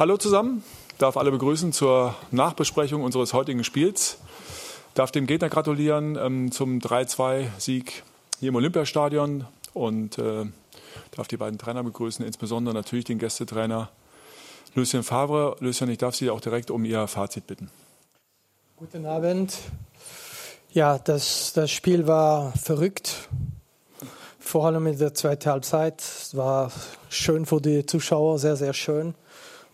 Hallo zusammen, darf alle begrüßen zur Nachbesprechung unseres heutigen Spiels. Darf dem Gegner gratulieren ähm, zum 3-2-Sieg hier im Olympiastadion und äh, darf die beiden Trainer begrüßen, insbesondere natürlich den Gästetrainer Lucien Favre. Lucien, ich darf Sie auch direkt um Ihr Fazit bitten. Guten Abend. Ja, das, das Spiel war verrückt. Vor allem in der zweiten Halbzeit. Es war schön für die Zuschauer, sehr, sehr schön.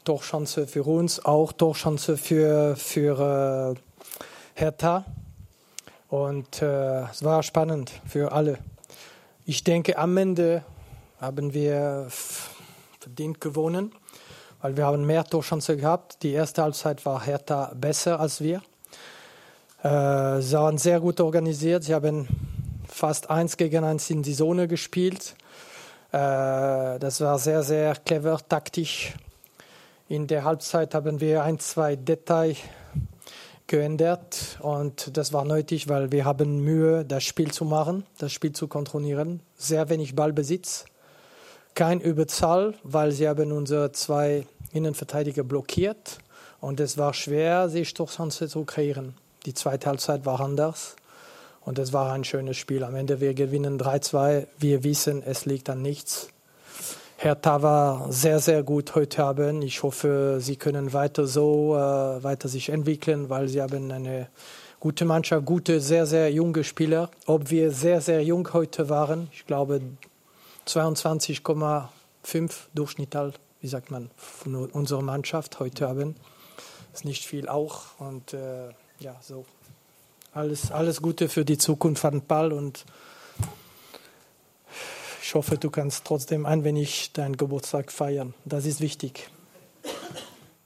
Torchance für uns, auch Torchance für, für äh, Hertha. Und äh, es war spannend für alle. Ich denke, am Ende haben wir verdient gewonnen, weil wir haben mehr Torchance gehabt. Die erste Halbzeit war Hertha besser als wir. Äh, sie waren sehr gut organisiert. Sie haben fast eins gegen eins in die Zone gespielt. Äh, das war sehr, sehr clever, taktisch. In der Halbzeit haben wir ein, zwei Details geändert und das war nötig, weil wir haben Mühe, das Spiel zu machen, das Spiel zu kontrollieren. Sehr wenig Ballbesitz, kein Überzahl, weil sie haben unsere zwei Innenverteidiger blockiert und es war schwer, sich Torchancen zu kreieren. Die zweite Halbzeit war anders und es war ein schönes Spiel. Am Ende wir gewinnen 3-2. Wir wissen, es liegt an nichts. Hertha war sehr, sehr gut heute Abend. Ich hoffe, sie können weiter so äh, weiter sich entwickeln, weil sie haben eine gute Mannschaft, gute, sehr, sehr junge Spieler. Ob wir sehr, sehr jung heute waren, ich glaube 22,5 Durchschnitt, wie sagt man, von unserer Mannschaft heute Abend. Ist nicht viel auch. Und äh, ja, so. Alles, alles Gute für die Zukunft von Ball und ich hoffe, du kannst trotzdem ein wenig deinen Geburtstag feiern. Das ist wichtig.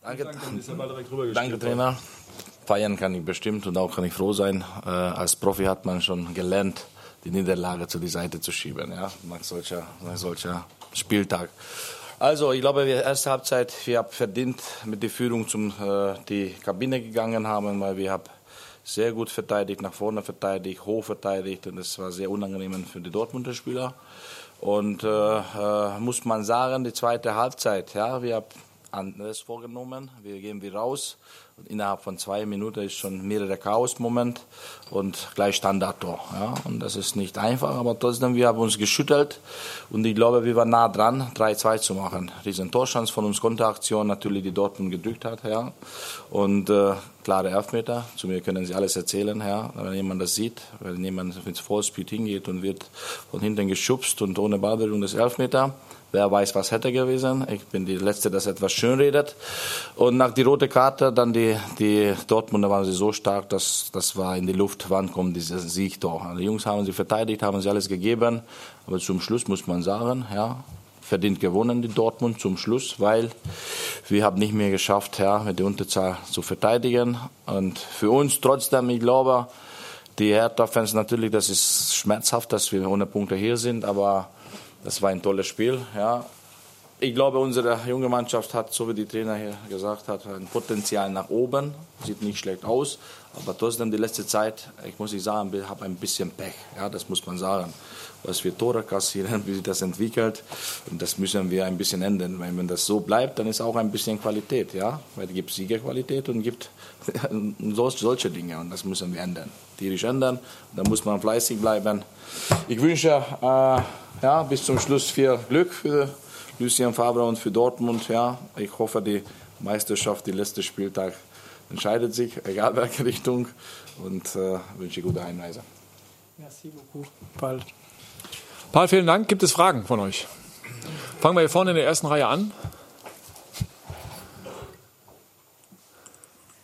Danke, Danke Trainer. Feiern kann ich bestimmt und auch kann ich froh sein. Äh, als Profi hat man schon gelernt, die Niederlage zu die Seite zu schieben, ja, nach solcher, nach solcher Spieltag. Also, ich glaube, wir erste Halbzeit, wir haben verdient mit der Führung zum äh, die Kabine gegangen haben, weil wir haben sehr gut verteidigt, nach vorne verteidigt, hoch verteidigt und das war sehr unangenehm für die Dortmunder Spieler. Und äh, äh, muss man sagen, die zweite Halbzeit, ja, wir haben anderes vorgenommen. Wir gehen wieder raus innerhalb von zwei Minuten ist schon mehrere Chaos-Moment und gleich Standardtor. Ja. Und das ist nicht einfach, aber trotzdem, wir haben uns geschüttelt und ich glaube, wir waren nah dran, 3-2 zu machen. Riesen Torschance von uns, Konteraktion natürlich, die Dortmund gedrückt hat. Ja. Und äh, klare Elfmeter. Zu mir können Sie alles erzählen, ja. Wenn jemand das sieht, wenn jemand ins Vollspeed hingeht und wird von hinten geschubst und ohne Ballberührung das Elfmeter. Wer weiß, was hätte gewesen. Ich bin die Letzte, das etwas schön redet. Und nach die rote Karte, dann die, die Dortmunder waren sie so stark, dass das war in die Luft, wann kommt dieser Sieg doch. Also die Jungs haben sie verteidigt, haben sie alles gegeben. Aber zum Schluss muss man sagen, ja, verdient gewonnen, die Dortmund zum Schluss, weil wir haben nicht mehr geschafft, ja, mit der Unterzahl zu verteidigen. Und für uns trotzdem, ich glaube, die Hertha-Fans natürlich, das ist schmerzhaft, dass wir ohne Punkte hier sind, aber das war ein tolles Spiel. Ja. Ich glaube, unsere junge Mannschaft hat, so wie die Trainer hier gesagt hat, ein Potenzial nach oben. Sieht nicht schlecht aus, aber trotzdem die letzte Zeit, ich muss nicht sagen, habe ein bisschen Pech. Ja, das muss man sagen was wir Tore kassieren, wie sich das entwickelt. Und das müssen wir ein bisschen ändern. Wenn das so bleibt, dann ist auch ein bisschen Qualität, ja. Weil es gibt Siegerqualität und gibt solche Dinge. Und das müssen wir ändern. Tierisch ändern. Da muss man fleißig bleiben. Ich wünsche äh, ja, bis zum Schluss viel Glück für Lucien Fabre und für Dortmund. Ja. Ich hoffe, die Meisterschaft, die letzte Spieltag entscheidet sich, egal welche Richtung. Und äh, wünsche gute Einreise. Merci beaucoup. Paul. Paul, vielen Dank. Gibt es Fragen von euch? Fangen wir hier vorne in der ersten Reihe an.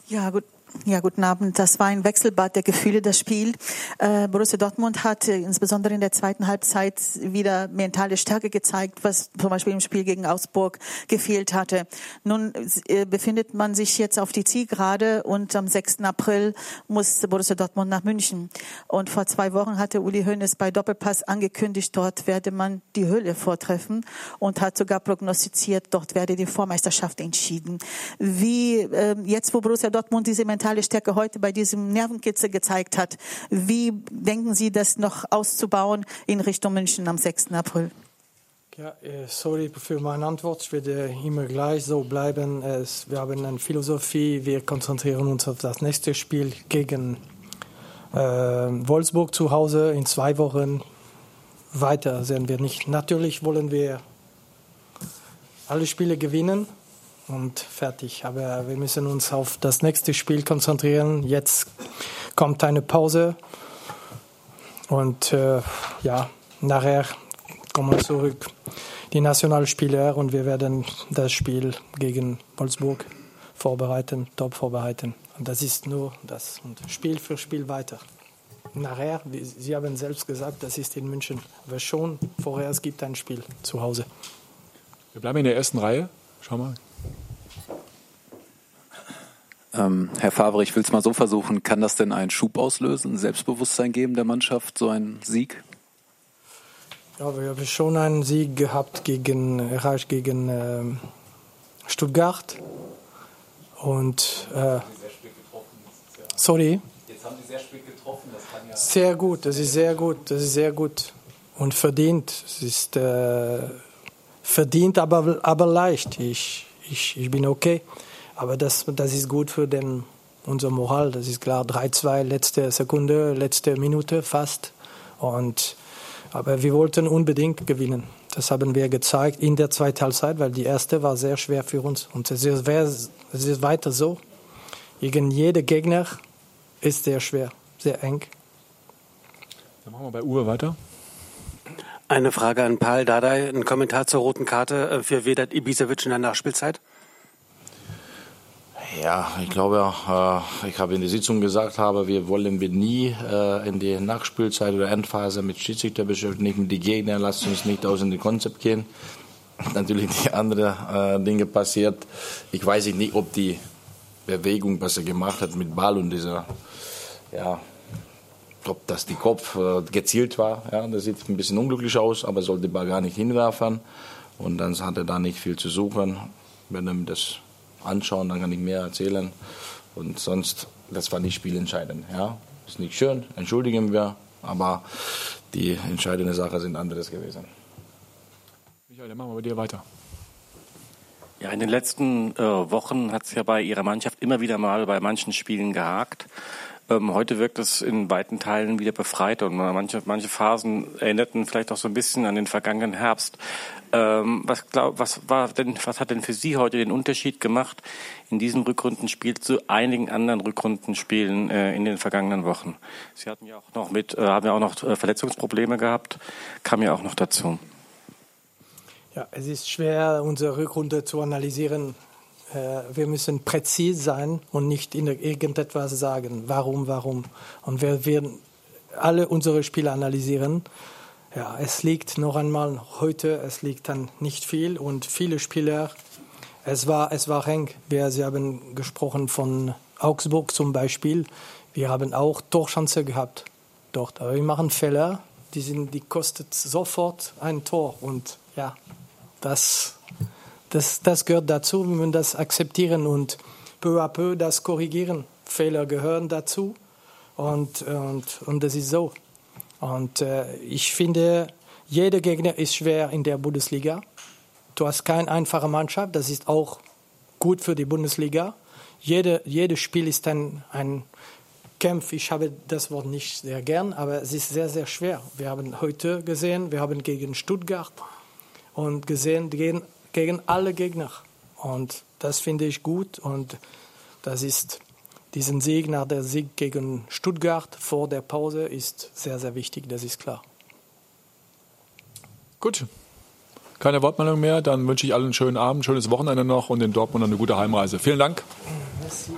Ja, gut. Ja, guten Abend. Das war ein Wechselbad der Gefühle, das Spiel. Äh, Borussia Dortmund hat äh, insbesondere in der zweiten Halbzeit wieder mentale Stärke gezeigt, was zum Beispiel im Spiel gegen Augsburg gefehlt hatte. Nun äh, befindet man sich jetzt auf die Zielgerade und am 6. April muss Borussia Dortmund nach München. Und vor zwei Wochen hatte Uli Hoeneß bei Doppelpass angekündigt, dort werde man die Höhle vortreffen und hat sogar prognostiziert, dort werde die Vormeisterschaft entschieden. Wie äh, jetzt, wo Borussia Dortmund diese mentale mentale Stärke heute bei diesem Nervenkitzel gezeigt hat. Wie denken Sie, das noch auszubauen in Richtung München am 6. April? Ja, äh, sorry für meine Antwort. Ich werde immer gleich so bleiben. wir haben eine Philosophie. Wir konzentrieren uns auf das nächste Spiel gegen äh, Wolfsburg zu Hause in zwei Wochen. Weiter sehen wir nicht. Natürlich wollen wir alle Spiele gewinnen und fertig. Aber wir müssen uns auf das nächste Spiel konzentrieren. Jetzt kommt eine Pause und äh, ja, nachher kommen zurück die Nationalspieler und wir werden das Spiel gegen Wolfsburg vorbereiten, top vorbereiten. Und das ist nur das. Und Spiel für Spiel weiter. Nachher, Sie haben selbst gesagt, das ist in München. Aber schon vorher, es gibt ein Spiel zu Hause. Wir bleiben in der ersten Reihe. Schau mal. Ähm, Herr Favre, ich will es mal so versuchen. Kann das denn einen Schub auslösen, Selbstbewusstsein geben der Mannschaft, so ein Sieg? Ja, wir haben schon einen Sieg gehabt gegen, erreicht gegen äh, Stuttgart. Und äh, sorry. Jetzt haben Sie sehr spät getroffen. Das kann ja sehr gut, das ist sehr gut, das ist sehr gut und verdient. Es ist äh, verdient, aber, aber leicht. Ich, ich, ich bin okay. Aber das, das ist gut für den, unser Moral. Das ist klar. 3-2, letzte Sekunde, letzte Minute fast. Und aber wir wollten unbedingt gewinnen. Das haben wir gezeigt in der zweiten Halbzeit, weil die erste war sehr schwer für uns. Und es ist, es ist weiter so. Gegen jeden Gegner ist sehr schwer, sehr eng. Dann machen wir bei Uwe weiter. Eine Frage an Paul Dardai, ein Kommentar zur roten Karte äh, für Vedat Ibisevic in der Nachspielzeit. Ja, ich glaube, äh, ich habe in der Sitzung gesagt, habe, wir wollen wir nie äh, in die Nachspielzeit oder Endphase mit Schiedsrichter beschäftigen. Die Gegner lassen uns nicht aus dem Konzept gehen. Natürlich die anderen äh, Dinge passiert. Ich weiß nicht, ob die Bewegung, was er gemacht hat mit Ball und dieser, ja, ob das die Kopf äh, gezielt war. Ja, das sieht ein bisschen unglücklich aus, aber sollte den Ball gar nicht hinwerfen. Und dann hat er da nicht viel zu suchen. Wenn er das anschauen, dann kann ich mehr erzählen. Und sonst, das war nicht spielentscheidend. Ja, ist nicht schön, entschuldigen wir, aber die entscheidende Sache sind anderes gewesen. Michael, dann machen wir bei dir weiter. Ja, in den letzten äh, Wochen hat es ja bei Ihrer Mannschaft immer wieder mal bei manchen Spielen gehakt. Ähm, heute wirkt es in weiten Teilen wieder befreit und manche, manche Phasen erinnerten vielleicht auch so ein bisschen an den vergangenen Herbst. Ähm, was, glaub, was, war denn, was hat denn für Sie heute den Unterschied gemacht in diesem Rückrundenspiel zu einigen anderen Rückrundenspielen äh, in den vergangenen Wochen? Sie hatten ja auch noch mit, äh, haben ja auch noch äh, Verletzungsprobleme gehabt, kam ja auch noch dazu. Ja, es ist schwer, unsere Rückrunde zu analysieren äh, wir müssen präzise sein und nicht irgendetwas sagen, warum, warum. Und wir werden alle unsere Spiele analysieren. Ja, es liegt noch einmal heute, es liegt dann nicht viel und viele Spieler, es war, es war eng. Wir, Sie haben gesprochen von Augsburg zum Beispiel. Wir haben auch Torchance gehabt dort. Aber wir machen Fehler, die, sind, die kostet sofort ein Tor. Und ja, das das, das gehört dazu, wir müssen das akzeptieren und peu à peu das korrigieren. Fehler gehören dazu und, und, und das ist so. Und äh, ich finde, jeder Gegner ist schwer in der Bundesliga. Du hast keine einfache Mannschaft, das ist auch gut für die Bundesliga. Jede, jedes Spiel ist ein, ein Kampf. Ich habe das Wort nicht sehr gern, aber es ist sehr, sehr schwer. Wir haben heute gesehen, wir haben gegen Stuttgart und gesehen, gegen gegen alle Gegner. Und das finde ich gut und das ist diesen Sieg nach der Sieg gegen Stuttgart vor der Pause ist sehr, sehr wichtig, das ist klar. Gut. Keine Wortmeldung mehr. Dann wünsche ich allen einen schönen Abend, schönes Wochenende noch und in Dortmund eine gute Heimreise. Vielen Dank. Merci.